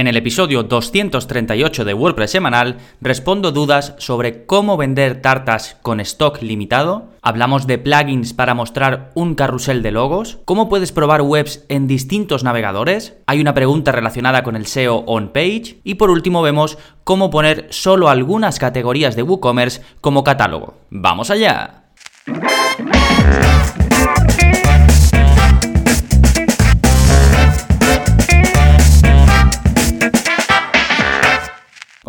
En el episodio 238 de WordPress semanal respondo dudas sobre cómo vender tartas con stock limitado, hablamos de plugins para mostrar un carrusel de logos, cómo puedes probar webs en distintos navegadores, hay una pregunta relacionada con el SEO on page y por último vemos cómo poner solo algunas categorías de WooCommerce como catálogo. ¡Vamos allá!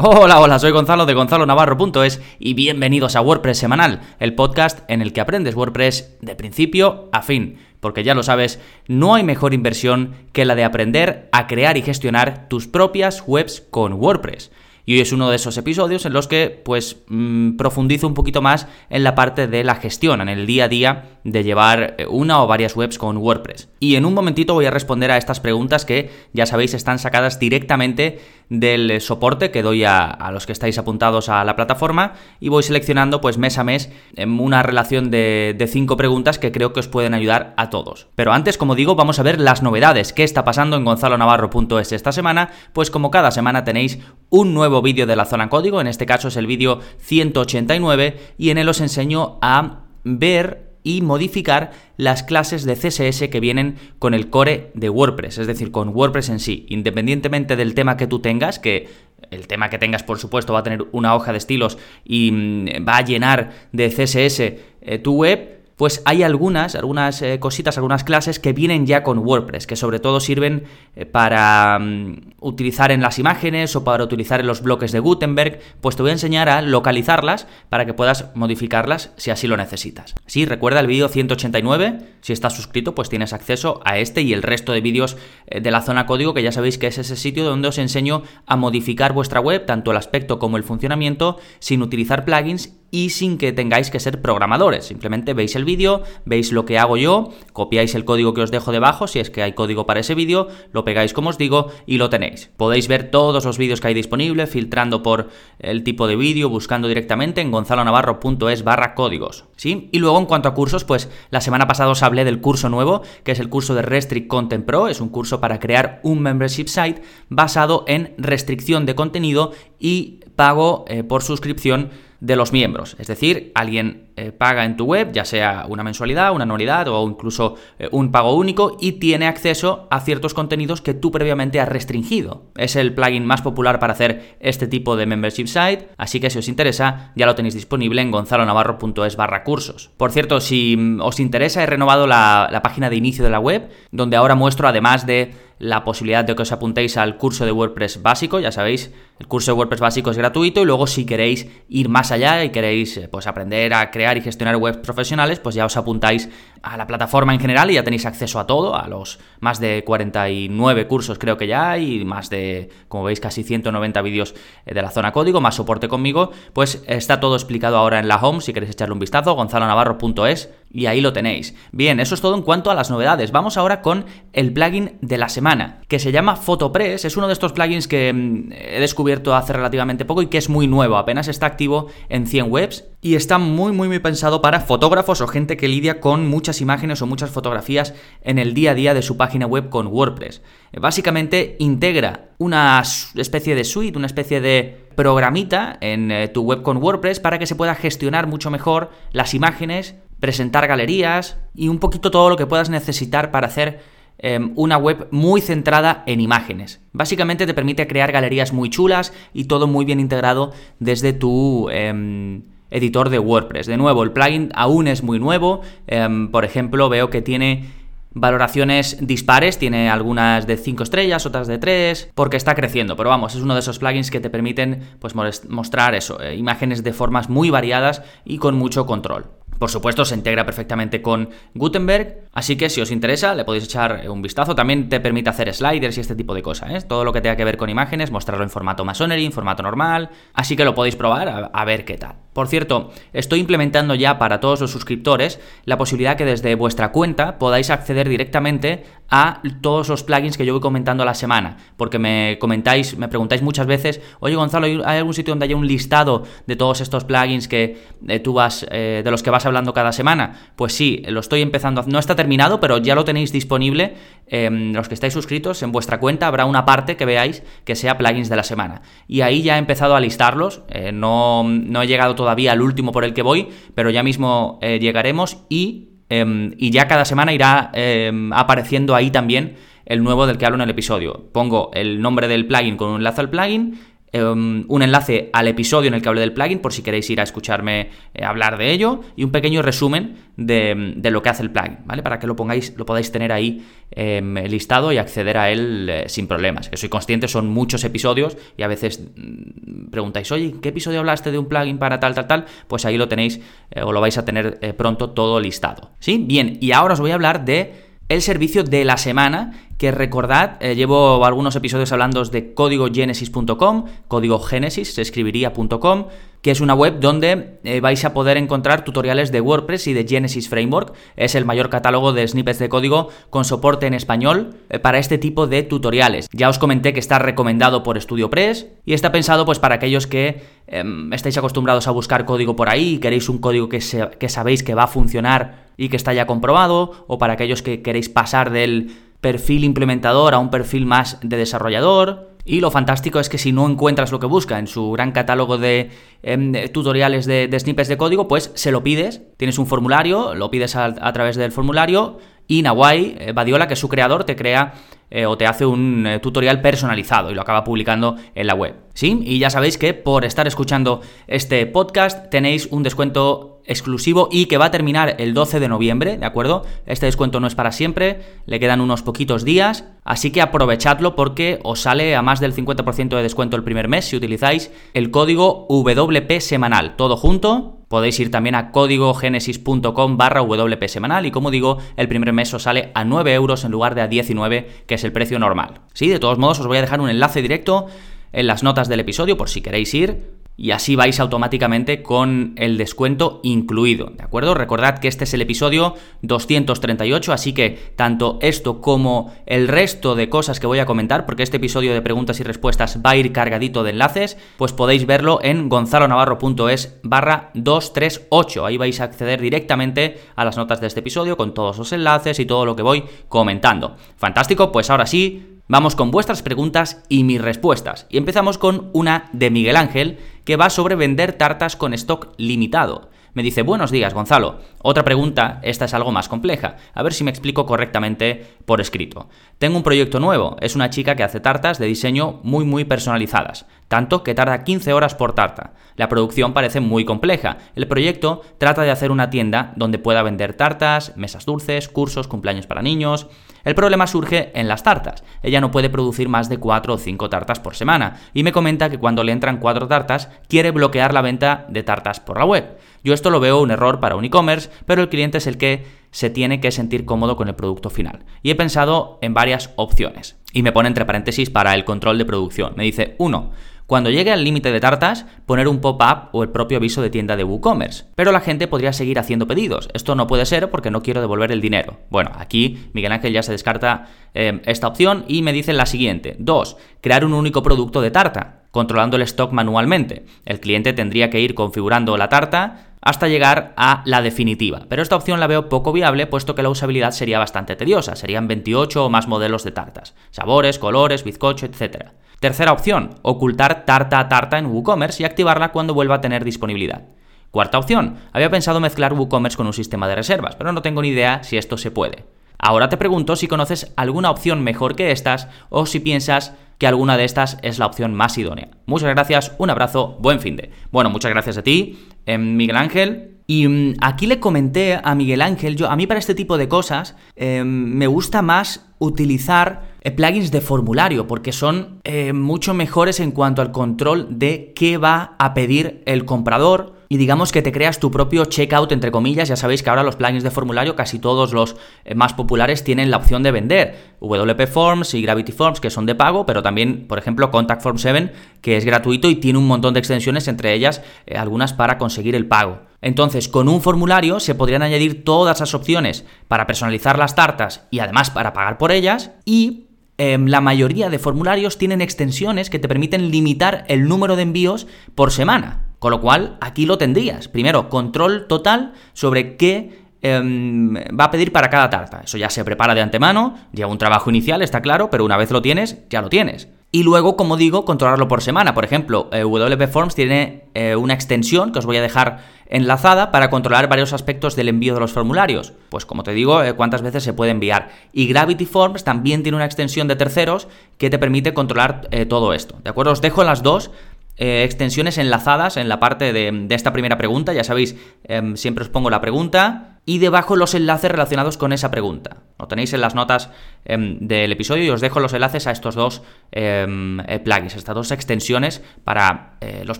Hola, hola, soy Gonzalo de gonzalonavarro.es y bienvenidos a WordPress Semanal, el podcast en el que aprendes WordPress de principio a fin. Porque ya lo sabes, no hay mejor inversión que la de aprender a crear y gestionar tus propias webs con WordPress. Y hoy es uno de esos episodios en los que pues mm, profundizo un poquito más en la parte de la gestión, en el día a día de llevar eh, una o varias webs con WordPress. Y en un momentito voy a responder a estas preguntas que ya sabéis están sacadas directamente del soporte que doy a, los que estáis apuntados a la plataforma y voy seleccionando pues mes a mes una relación de, de cinco preguntas que creo que os pueden ayudar a todos. Pero antes, como digo, vamos a ver las novedades, qué está pasando en gonzalonavarro.es esta semana, pues como cada semana tenéis un nuevo vídeo de la zona código, en este caso es el vídeo 189 y en él os enseño a ver y modificar las clases de CSS que vienen con el core de WordPress, es decir, con WordPress en sí, independientemente del tema que tú tengas, que el tema que tengas, por supuesto, va a tener una hoja de estilos y mm, va a llenar de CSS eh, tu web, pues hay algunas, algunas eh, cositas, algunas clases que vienen ya con WordPress, que sobre todo sirven eh, para mm, utilizar en las imágenes o para utilizar en los bloques de Gutenberg, pues te voy a enseñar a localizarlas para que puedas modificarlas si así lo necesitas. Sí, recuerda el vídeo 189, si estás suscrito pues tienes acceso a este y el resto de vídeos eh, de la zona código, que ya sabéis que es ese sitio donde os enseño a modificar vuestra web, tanto el aspecto como el funcionamiento, sin utilizar plugins y sin que tengáis que ser programadores. Simplemente veis el vídeo, veis lo que hago yo, copiáis el código que os dejo debajo, si es que hay código para ese vídeo, lo pegáis como os digo y lo tenéis. Podéis ver todos los vídeos que hay disponibles, filtrando por el tipo de vídeo, buscando directamente en gonzalonavarro.es barra códigos. ¿Sí? Y luego en cuanto a cursos, pues la semana pasada os hablé del curso nuevo, que es el curso de Restrict Content Pro, es un curso para crear un membership site basado en restricción de contenido y pago eh, por suscripción de los miembros. Es decir, alguien eh, paga en tu web, ya sea una mensualidad, una anualidad o incluso eh, un pago único y tiene acceso a ciertos contenidos que tú previamente has restringido. Es el plugin más popular para hacer este tipo de membership site, así que si os interesa ya lo tenéis disponible en gonzalonavarro.es barra cursos. Por cierto, si mm, os interesa he renovado la, la página de inicio de la web, donde ahora muestro además de la posibilidad de que os apuntéis al curso de WordPress básico, ya sabéis, el curso de WordPress básico es gratuito y luego si queréis ir más allá y queréis eh, pues aprender a crear y gestionar webs profesionales, pues ya os apuntáis a la plataforma en general y ya tenéis acceso a todo, a los más de 49 cursos creo que ya hay, más de, como veis, casi 190 vídeos eh, de la zona código, más soporte conmigo, pues está todo explicado ahora en la home, si queréis echarle un vistazo, gonzalonavarro.es y ahí lo tenéis. Bien, eso es todo en cuanto a las novedades. Vamos ahora con el plugin de la semana, que se llama PhotoPress. Es uno de estos plugins que mm, he descubierto hace relativamente poco y que es muy nuevo. Apenas está activo en 100 webs y está muy, muy, muy pensado para fotógrafos o gente que lidia con muchas imágenes o muchas fotografías en el día a día de su página web con WordPress. Básicamente integra una especie de suite, una especie de programita en eh, tu web con WordPress para que se pueda gestionar mucho mejor las imágenes presentar galerías y un poquito todo lo que puedas necesitar para hacer em, una web muy centrada en imágenes. Básicamente te permite crear galerías muy chulas y todo muy bien integrado desde tu em, editor de WordPress. De nuevo, el plugin aún es muy nuevo. Em, por ejemplo, veo que tiene valoraciones dispares, tiene algunas de 5 estrellas, otras de 3, porque está creciendo, pero vamos, es uno de esos plugins que te permiten pues, mostrar eso, eh, imágenes de formas muy variadas y con mucho control. Por supuesto, se integra perfectamente con Gutenberg, así que si os interesa, le podéis echar un vistazo. También te permite hacer sliders y este tipo de cosas, ¿eh? Todo lo que tenga que ver con imágenes, mostrarlo en formato Masonry, en formato normal, así que lo podéis probar a ver qué tal. Por cierto, estoy implementando ya para todos los suscriptores la posibilidad que desde vuestra cuenta podáis acceder directamente a todos los plugins que yo voy comentando a la semana, porque me comentáis, me preguntáis muchas veces, oye Gonzalo, ¿hay algún sitio donde haya un listado de todos estos plugins que eh, tú vas, eh, de los que vas hablando cada semana? Pues sí, lo estoy empezando, no está terminado, pero ya lo tenéis disponible, em, los que estáis suscritos, en vuestra cuenta habrá una parte que veáis que sea plugins de la semana. Y ahí ya he empezado a listarlos, eh, no, no he llegado todavía al último por el que voy, pero ya mismo llegaremos y Em, y ya cada semana irá em, apareciendo ahí también el nuevo del que hablo en el episodio. Pongo el nombre del plugin con un enlace al plugin, em, un enlace al episodio en el que hablé del plugin por si queréis ir a escucharme eh, hablar de ello y un pequeño resumen de, lo que hace el plugin, ¿vale? Para que lo pongáis, lo podáis tener ahí listado y acceder a él eh, sin problemas. Que soy consciente, son muchos episodios y a veces mm, preguntáis, oye, ¿qué episodio hablaste de un plugin para tal, tal, tal? Pues ahí lo tenéis eh, o lo vais a tener pronto todo listado. ¿Sí? Bien, y ahora os voy a hablar de el servicio de la semana, que recordad, eh, llevo algunos episodios hablando de códigogenesis.com, código Genesis, se escribiría.com, que es una web donde eh, vais a poder encontrar tutoriales de WordPress y de Genesis Framework. Es el mayor catálogo de snippets de código con soporte en español eh, para este tipo de tutoriales. Ya os comenté que está recomendado por StudioPress y está pensado pues para aquellos que em, estáis acostumbrados a buscar código por ahí y queréis un código que, que sabéis que va a funcionar y que está ya comprobado, o para aquellos que queréis pasar del perfil implementador a un perfil más de desarrollador. Y lo fantástico es que si no encuentras lo que busca en su gran catálogo de, em, tutoriales de, snippets de código, pues se lo pides. Tienes un formulario, lo pides a, través del formulario y Nawai eh, Badiola, que es su creador, te crea eh, o te hace un eh, tutorial personalizado y lo acaba publicando en la web. ¿Sí? Y ya sabéis que por estar escuchando este podcast tenéis un descuento exclusivo y que va a terminar el 12 de noviembre, ¿de acuerdo? Este descuento no es para siempre, le quedan unos poquitos días, así que aprovechadlo porque os sale a más del 50% de descuento el primer mes si utilizáis el código WP semanal, todo junto. Podéis ir también a códigogenesis.com barra WP semanal y como digo, el primer mes os sale a 9 euros en lugar de a 19, que es el precio normal. Sí, de todos modos os voy a dejar un enlace directo en las notas del episodio por si queréis ir y así vais automáticamente con el descuento incluido, ¿de acuerdo? Recordad que este es el episodio 238, así que tanto esto como el resto de cosas que voy a comentar, porque este episodio de preguntas y respuestas va a ir cargadito de enlaces, pues podéis verlo en gonzalonavarro.es barra 238, ahí vais a acceder directamente a las notas de este episodio con todos los enlaces y todo lo que voy comentando. Fantástico, pues ahora sí, Vamos con vuestras preguntas y mis respuestas. Y empezamos con una de Miguel Ángel, que va sobre vender tartas con stock limitado. Me dice, buenos días, Gonzalo. Otra pregunta, esta es algo más compleja. A ver si me explico correctamente por escrito. Tengo un proyecto nuevo. Es una chica que hace tartas de diseño muy, muy personalizadas. Tanto que tarda 15 horas por tarta. La producción parece muy compleja. El proyecto trata de hacer una tienda donde pueda vender tartas, mesas dulces, cursos, cumpleaños para niños. El problema surge en las tartas. Ella no puede producir más de 4 o 5 tartas por semana y me comenta que cuando le entran 4 tartas quiere bloquear la venta de tartas por la web. Yo esto lo veo un error para un e-commerce, pero el cliente es el que se tiene que sentir cómodo con el producto final. Y he pensado en varias opciones. Y me pone entre paréntesis para el control de producción. Me dice, 1. Cuando llegue al límite de tartas, poner un pop-up o el propio aviso de tienda de WooCommerce. Pero la gente podría seguir haciendo pedidos. Esto no puede ser porque no quiero devolver el dinero. Bueno, aquí Miguel Ángel ya se descarta eh, esta opción y me dice la siguiente. 2. Crear un único producto de tarta, controlando el stock manualmente. El cliente tendría que ir configurando la tarta hasta llegar a la definitiva. Pero esta opción la veo poco viable puesto que la usabilidad sería bastante tediosa, serían 28 o más modelos de tartas, sabores, colores, bizcocho, etc. Tercera opción, ocultar tarta a tarta en WooCommerce y activarla cuando vuelva a tener disponibilidad. Cuarta opción, había pensado mezclar WooCommerce con un sistema de reservas, pero no tengo ni idea si esto se puede. Ahora te pregunto si conoces alguna opción mejor que estas o si piensas que alguna de estas es la opción más idónea. Muchas gracias, un abrazo, buen fin de. Bueno, muchas gracias a ti, em, Miguel Ángel. Y mm, aquí le comenté a Miguel Ángel, yo a mí para este tipo de cosas em, me gusta más utilizar eh, plugins de formulario, porque son eh, mucho mejores en cuanto al control de qué va a pedir el comprador y digamos que te creas tu propio checkout, entre comillas. Ya sabéis que ahora los plugins de formulario, casi todos los eh, más populares, tienen la opción de vender. WP Forms y Gravity Forms, que son de pago, pero también, por ejemplo, Contact Form 7, que es gratuito y tiene un montón de extensiones, entre ellas eh, algunas para conseguir el pago. Entonces, con un formulario se podrían añadir todas las opciones para personalizar las tartas y además para pagar por ellas y em, la mayoría de formularios tienen extensiones que te permiten limitar el número de envíos por semana. Con lo cual, aquí lo tendrías. Primero, control total sobre qué em, va a pedir para cada tarta. Eso ya se prepara de antemano, lleva un trabajo inicial, está claro, pero una vez lo tienes, ya lo tienes. Y luego, como digo, controlarlo por semana. Por ejemplo, eh, WP Forms tiene eh, una extensión que os voy a dejar enlazada para controlar varios aspectos del envío de los formularios. Pues como te digo, eh, cuántas veces se puede enviar. Y Gravity Forms también tiene una extensión de terceros que te permite controlar todo esto. ¿De acuerdo? Os dejo las dos eh, extensiones enlazadas en la parte de, esta primera pregunta. Ya sabéis, em, siempre os pongo la pregunta y debajo los enlaces relacionados con esa pregunta. Lo tenéis en las notas em, del episodio y os dejo los enlaces a estos dos em, eh, plugins, estas dos extensiones para eh, los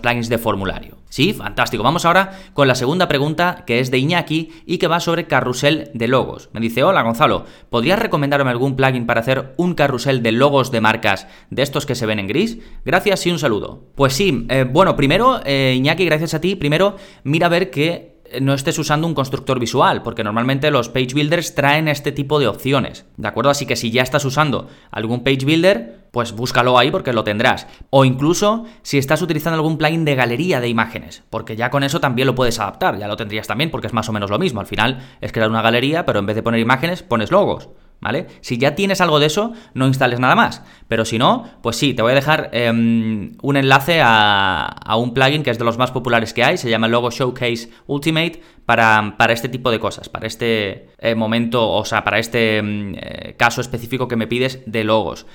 plugins de formulario. Sí, fantástico. Vamos ahora con la segunda pregunta que es de Iñaki y que va sobre carrusel de logos. Me dice, hola Gonzalo, ¿podrías recomendarme algún plugin para hacer un carrusel de logos de marcas de estos que se ven en gris? Gracias y un saludo. Pues sí, eh, bueno, primero, Iñaki, gracias a ti, primero mira a ver que no estés usando un constructor visual, porque normalmente los page builders traen este tipo de opciones, ¿de acuerdo? Así que si ya estás usando algún page builder, pues búscalo ahí porque lo tendrás. O incluso si estás utilizando algún plugin de galería de imágenes, porque ya con eso también lo puedes adaptar, ya lo tendrías también porque es más o menos lo mismo. Al final es crear una galería, pero en vez de poner imágenes, pones logos. ¿Vale? Si ya tienes algo de eso, no instales nada más. Pero si no, pues sí, te voy a dejar em, un enlace a, un plugin que es de los más populares que hay, se llama Logo Showcase Ultimate, para, este tipo de cosas, para este eh, momento, o sea, para este em, eh, caso específico que me pides de logos.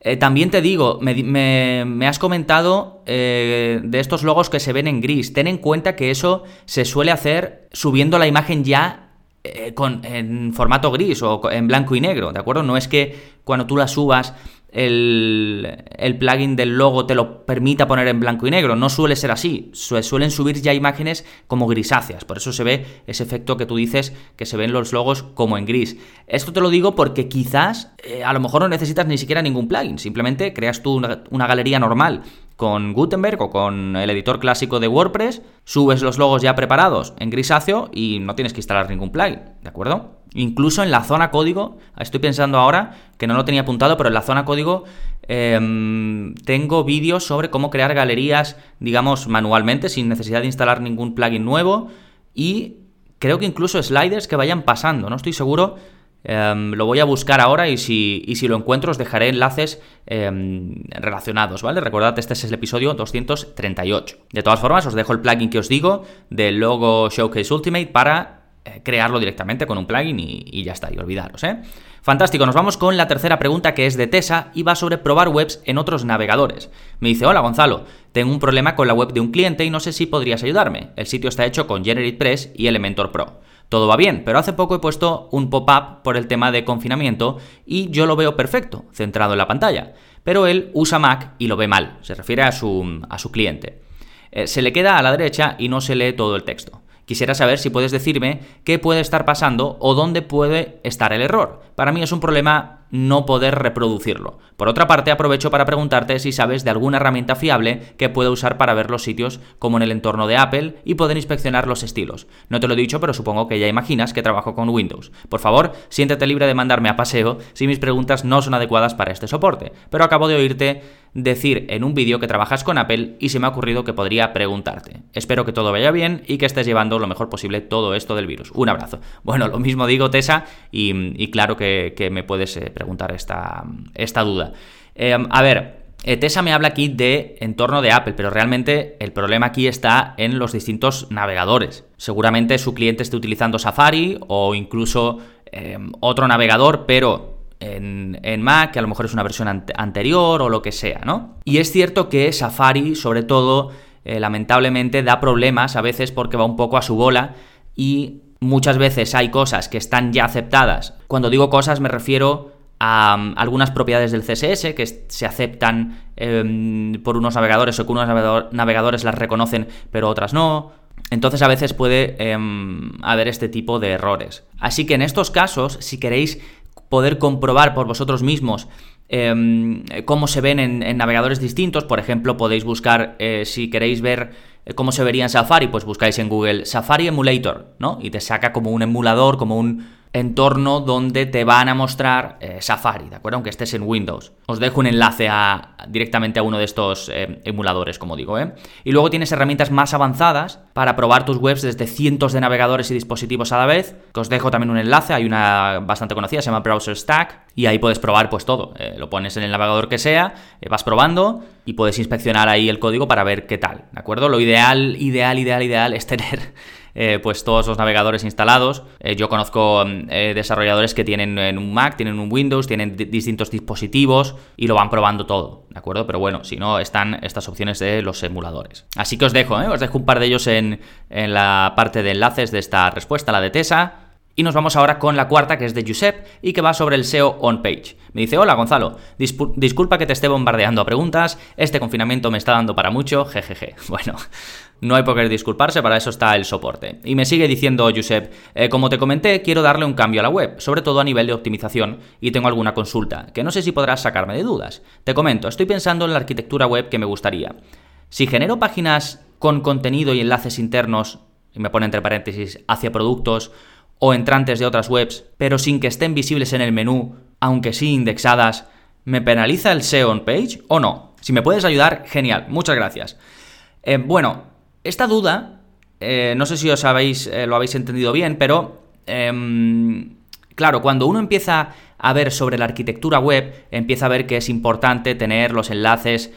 Eh, también te digo, me, has comentado de estos logos que se ven en gris. Ten en cuenta que eso se suele hacer subiendo la imagen ya eh, con, en formato gris o en blanco y negro, ¿de acuerdo? No es que cuando tú la subas el, el, plugin del logo te lo permita poner en blanco y negro. No suele ser así. suelen subir ya imágenes como grisáceas. Por eso se ve ese efecto que tú dices que se ven los logos como en gris. Esto te lo digo porque quizás eh, a lo mejor no necesitas ni siquiera ningún plugin. Simplemente creas tú una, galería normal con Gutenberg o con el editor clásico de WordPress, subes los logos ya preparados en grisáceo y no tienes que instalar ningún plugin, ¿de acuerdo? Incluso en la zona código, estoy pensando ahora que no lo tenía apuntado, pero en la zona código em, tengo vídeos sobre cómo crear galerías, digamos, manualmente, sin necesidad de instalar ningún plugin nuevo. Y creo que incluso sliders que vayan pasando, no estoy seguro. Em, lo voy a buscar ahora y si, y si, lo encuentro os dejaré enlaces em, relacionados, ¿vale? Recordad, este es el episodio 238. De todas formas, os dejo el plugin que os digo del logo Showcase Ultimate para eh, crearlo directamente con un plugin y, ya está, y olvidaros, ¿eh? Fantástico, nos vamos con la tercera pregunta que es de Tessa y va sobre probar webs en otros navegadores. Me dice, hola Gonzalo, tengo un problema con la web de un cliente y no sé si podrías ayudarme. El sitio está hecho con GeneratePress y Elementor Pro. Todo va bien, pero hace poco he puesto un pop-up por el tema de confinamiento y yo lo veo perfecto, centrado en la pantalla. Pero él usa Mac y lo ve mal, se refiere a su, a su cliente. Eh, se le queda a la derecha y no se lee todo el texto. Quisiera saber si puedes decirme qué puede estar pasando o dónde puede estar el error. Para mí es un problema no poder reproducirlo. Por otra parte, aprovecho para preguntarte si sabes de alguna herramienta fiable que pueda usar para ver los sitios como en el entorno de Apple y poder inspeccionar los estilos. No te lo he dicho, pero supongo que ya imaginas que trabajo con Windows. Por favor, siéntete libre de mandarme a paseo si mis preguntas no son adecuadas para este soporte. Pero acabo de oírte decir en un vídeo que trabajas con Apple y se me ha ocurrido que podría preguntarte. Espero que todo vaya bien y que estés llevando lo mejor posible todo esto del virus. Un abrazo. Bueno, lo mismo digo, Tessa, y, claro que, me puedes eh, preguntar esta, esta duda. Em, a ver, eh, Tessa me habla aquí de entorno de Apple, pero realmente el problema aquí está en los distintos navegadores. Seguramente su cliente esté utilizando Safari o incluso em, otro navegador, pero en, Mac, que a lo mejor es una versión anterior o lo que sea, ¿no? Y es cierto que Safari, sobre todo, eh, lamentablemente da problemas a veces porque va un poco a su bola y muchas veces hay cosas que están ya aceptadas. Cuando digo cosas me refiero um, algunas propiedades del CSS que se aceptan em, por unos navegadores o que unos navegadores las reconocen pero otras no. Entonces a veces puede em, haber este tipo de errores. Así que en estos casos, si queréis poder comprobar por vosotros mismos em, cómo se ven en, navegadores distintos, por ejemplo, podéis buscar, eh, si queréis ver eh, cómo se vería en Safari, pues buscáis en Google Safari Emulator, ¿no? Y te saca como un emulador, como un entorno donde te van a mostrar eh, Safari, ¿de acuerdo? Aunque estés en Windows. Os dejo un enlace a, directamente a uno de estos eh, emuladores, como digo, ¿eh? Y luego tienes herramientas más avanzadas para probar tus webs desde cientos de navegadores y dispositivos a la vez, os dejo también un enlace, hay una bastante conocida, se llama Browser Stack, y ahí puedes probar pues todo. Eh, lo pones en el navegador que sea, vas probando y puedes inspeccionar ahí el código para ver qué tal, ¿de acuerdo? Lo ideal, ideal, ideal, ideal es tener eh, pues todos los navegadores instalados. Eh, yo conozco mm, eh, desarrolladores que tienen en un Mac, tienen un Windows, tienen distintos dispositivos y lo van probando todo, ¿de acuerdo? Pero bueno, si no, están estas opciones de los emuladores. Así que os dejo, os dejo un par de ellos en, en la parte de enlaces de esta respuesta, la de TESA. Y nos vamos ahora con la cuarta, que es de Josep, y que va sobre el SEO on-page. Me dice, hola Gonzalo, disculpa que te esté bombardeando a preguntas, este confinamiento me está dando para mucho, jejeje. Bueno, no hay por qué disculparse, para eso está el soporte. Y me sigue diciendo Josep, eh, como te comenté, quiero darle un cambio a la web, sobre todo a nivel de optimización, y tengo alguna consulta, que no sé si podrás sacarme de dudas. Te comento, estoy pensando en la arquitectura web que me gustaría. Si genero páginas con contenido y enlaces internos, y me pone entre paréntesis, hacia productos, o entrantes de otras webs, pero sin que estén visibles en el menú, aunque sí indexadas, ¿me penaliza el SEO on page o no? Si me puedes ayudar, genial, muchas gracias. Eh, bueno, esta duda, eh, no sé si os habéis, eh, lo habéis entendido bien, pero em, claro, cuando uno empieza a ver sobre la arquitectura web, empieza a ver que es importante tener los enlaces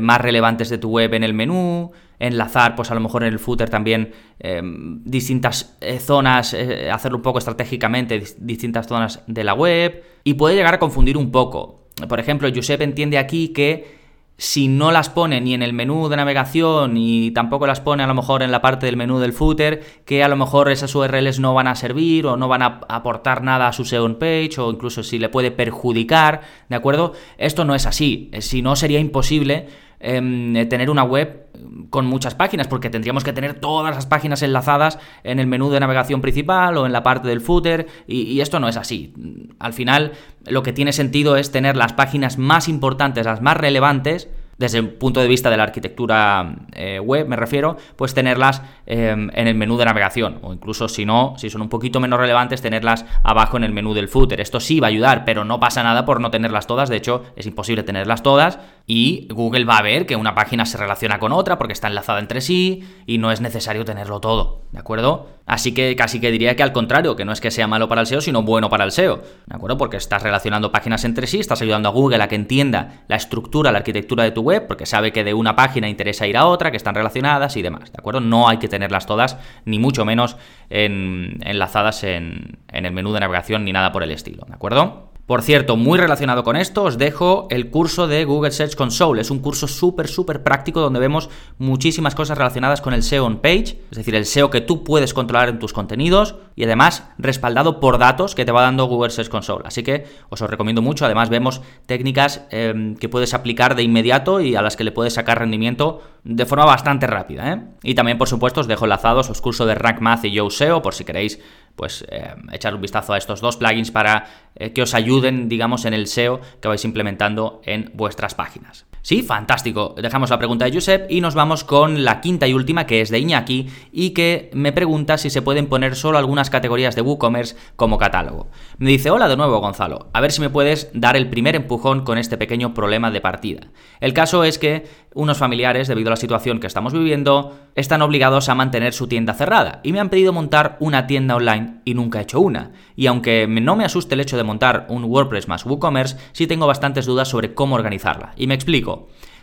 más relevantes de tu web en el menú, enlazar, pues a lo mejor en el footer también em, distintas eh, zonas, eh, hacerlo un poco estratégicamente, distintas zonas de la web, y puede llegar a confundir un poco. Por ejemplo, Josep entiende aquí que si no las pone ni en el menú de navegación y tampoco las pone a lo mejor en la parte del menú del footer, que a lo mejor esas URLs no van a servir o no van a aportar nada a su SEO page o incluso si le puede perjudicar, ¿de acuerdo? Esto no es así, si no sería imposible eh, tener una web con muchas páginas, porque tendríamos que tener todas las páginas enlazadas en el menú de navegación principal o en la parte del footer, y, esto no es así. Al final, lo que tiene sentido es tener las páginas más importantes, las más relevantes, desde el punto de vista de la arquitectura eh, web, me refiero, pues tenerlas em, en el menú de navegación, o incluso si no, si son un poquito menos relevantes, tenerlas abajo en el menú del footer. Esto sí va a ayudar, pero no pasa nada por no tenerlas todas, de hecho es imposible tenerlas todas y Google va a ver que una página se relaciona con otra porque está enlazada entre sí y no es necesario tenerlo todo, ¿de acuerdo? Así que casi que diría que al contrario, que no es que sea malo para el SEO, sino bueno para el SEO, ¿de acuerdo? Porque estás relacionando páginas entre sí, estás ayudando a Google a que entienda la estructura, la arquitectura de tu web, porque sabe que de una página interesa ir a otra, que están relacionadas y demás, ¿de acuerdo? No hay que tenerlas todas, ni mucho menos enlazadas en, en el menú de navegación ni nada por el estilo, ¿de acuerdo? Por cierto, muy relacionado con esto, os dejo el curso de Google Search Console. Es un curso súper, súper práctico donde vemos muchísimas cosas relacionadas con el SEO on page, es decir, el SEO que tú puedes controlar en tus contenidos y además respaldado por datos que te va dando Google Search Console. Así que os recomiendo mucho. Además, vemos técnicas em, que puedes aplicar de inmediato y a las que le puedes sacar rendimiento de forma bastante rápida. ¿eh? Y también, por supuesto, os dejo enlazados los cursos de Rank Math y Yo SEO por si queréis pues eh, echar un vistazo a estos dos plugins para eh, que os ayuden, digamos, en el SEO que vais implementando en vuestras páginas. Sí, fantástico. Dejamos la pregunta de Josep y nos vamos con la quinta y última que es de Iñaki y que me pregunta si se pueden poner solo algunas categorías de WooCommerce como catálogo. Me dice, hola de nuevo Gonzalo, a ver si me puedes dar el primer empujón con este pequeño problema de partida. El caso es que unos familiares, debido a la situación que estamos viviendo, están obligados a mantener su tienda cerrada y me han pedido montar una tienda online y nunca he hecho una. Y aunque no me asuste el hecho de montar un WordPress más WooCommerce, sí tengo bastantes dudas sobre cómo organizarla. Y me explico.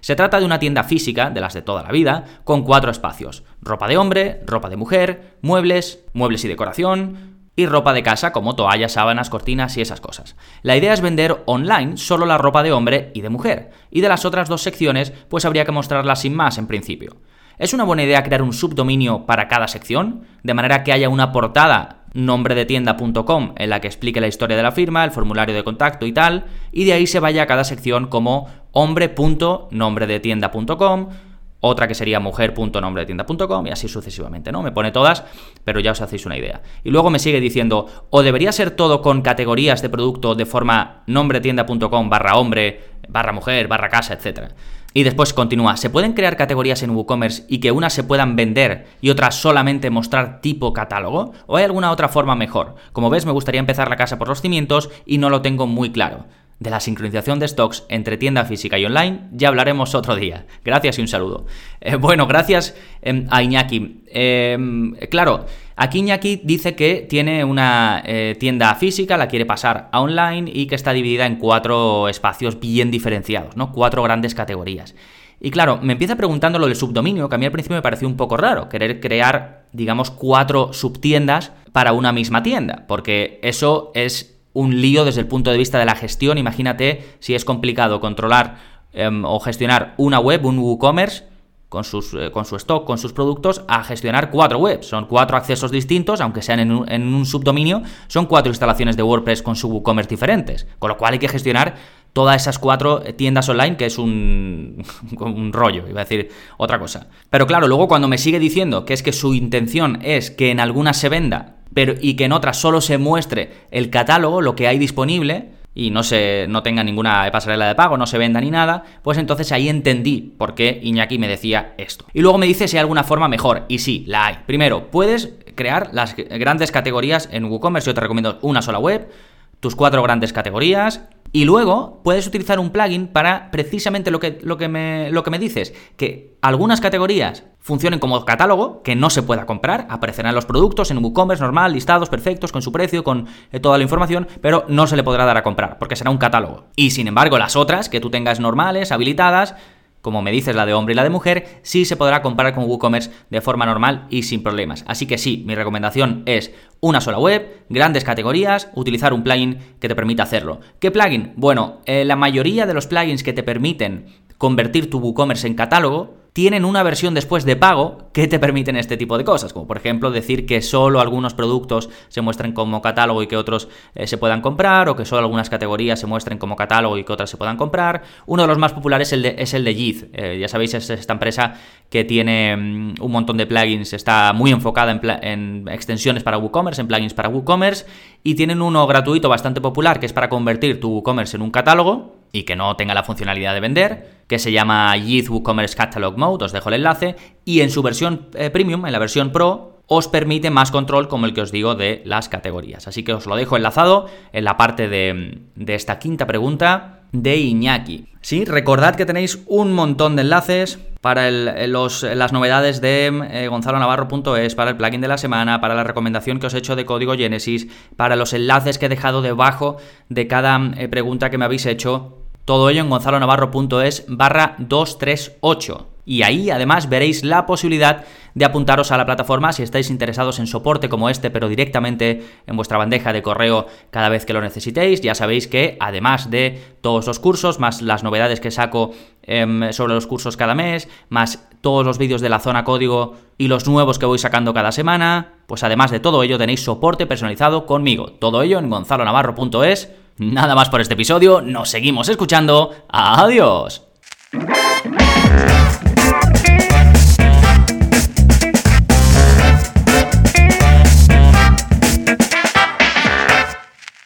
Se trata de una tienda física, de las de toda la vida, con cuatro espacios. Ropa de hombre, ropa de mujer, muebles, muebles y decoración, y ropa de casa como toallas, sábanas, cortinas y esas cosas. La idea es vender online solo la ropa de hombre y de mujer, y de las otras dos secciones pues habría que mostrarlas sin más en principio. ¿Es una buena idea crear un subdominio para cada sección? De manera que haya una portada nombredetienda.com en la que explique la historia de la firma, el formulario de contacto y tal, y de ahí se vaya a cada sección como hombre.nombredetienda.com, otra que sería mujer.nombredetienda.com y así sucesivamente, ¿no? Me pone todas, pero ya os hacéis una idea. Y luego me sigue diciendo, o debería ser todo con categorías de producto de forma nombredetienda.com barra hombre, barra mujer, barra casa, etcétera. Y después continúa, ¿se pueden crear categorías en WooCommerce y que unas se puedan vender y otras solamente mostrar tipo catálogo? ¿O hay alguna otra forma mejor? Como ves, me gustaría empezar la casa por los cimientos y no lo tengo muy claro. De la sincronización de stocks entre tienda física y online ya hablaremos otro día. Gracias y un saludo. Eh, bueno, gracias em, a Iñaki. Em, claro, aquí Iñaki dice que tiene una eh, tienda física, la quiere pasar a online y que está dividida en cuatro espacios bien diferenciados, ¿no? Cuatro grandes categorías. Y claro, me empieza preguntando lo del subdominio, que a mí al principio me pareció un poco raro, querer crear, digamos, cuatro subtiendas para una misma tienda, porque eso es un lío desde el punto de vista de la gestión. Imagínate si es complicado controlar em, o gestionar una web, un WooCommerce, con, sus, eh, con su stock, con sus productos, a gestionar cuatro webs. Son cuatro accesos distintos, aunque sean en un, subdominio, son cuatro instalaciones de WordPress con su WooCommerce diferentes. Con lo cual hay que gestionar todas esas cuatro tiendas online, que es un, un, rollo, iba a decir otra cosa. Pero claro, luego cuando me sigue diciendo que es que su intención es que en algunas se venda pero, y que en otras solo se muestre el catálogo, lo que hay disponible, y no, se, no tenga ninguna pasarela de pago, no se venda ni nada, pues entonces ahí entendí por qué Iñaki me decía esto. Y luego me dice si hay alguna forma mejor, y sí, la hay. Primero, puedes crear las grandes categorías en WooCommerce, yo te recomiendo una sola web, tus cuatro grandes categorías, y luego puedes utilizar un plugin para precisamente lo que, lo que, me, lo que me dices, que algunas categorías funcionen como catálogo, que no se pueda comprar, aparecerán los productos en WooCommerce normal, listados perfectos, con su precio, con eh, toda la información, pero no se le podrá dar a comprar, porque será un catálogo. Y sin embargo, las otras que tú tengas normales, habilitadas, como me dices la de hombre y la de mujer, sí se podrá comprar con WooCommerce de forma normal y sin problemas. Así que sí, mi recomendación es una sola web, grandes categorías, utilizar un plugin que te permita hacerlo. ¿Qué plugin? Bueno, eh, la mayoría de los plugins que te permiten convertir tu WooCommerce en catálogo tienen una versión después de pago que te permiten este tipo de cosas, como por ejemplo decir que solo algunos productos se muestren como catálogo y que otros eh, se puedan comprar, o que solo algunas categorías se muestren como catálogo y que otras se puedan comprar. Uno de los más populares es el de, es eh, ya sabéis, es esta empresa que tiene mm, un montón de plugins, está muy enfocada en, en extensiones para WooCommerce, en plugins para WooCommerce, y tienen uno gratuito bastante popular que es para convertir tu WooCommerce en un catálogo y que no tenga la funcionalidad de vender, que se llama Yeet WooCommerce Catalog Mode, os dejo el enlace, y en su versión eh, premium, en la versión pro, os permite más control, como el que os digo, de las categorías. Así que os lo dejo enlazado en la parte de esta quinta pregunta de Iñaki. Sí, recordad que tenéis un montón de enlaces para los, las novedades de eh, gonzalonavarro.es, para el plugin de la semana, para la recomendación que os he hecho de código Genesis, para los enlaces que he dejado debajo de cada eh, pregunta que me habéis hecho todo ello en gonzalonavarro.es barra 238. Y ahí además veréis la posibilidad de apuntaros a la plataforma si estáis interesados en soporte como este, pero directamente en vuestra bandeja de correo cada vez que lo necesitéis. Ya sabéis que además de todos los cursos, más las novedades que saco em, sobre los cursos cada mes, más todos los vídeos de la zona código y los nuevos que voy sacando cada semana, pues además de todo ello tenéis soporte personalizado conmigo. Todo ello en gonzalonavarro.es Nada más por este episodio, nos seguimos escuchando. Adiós.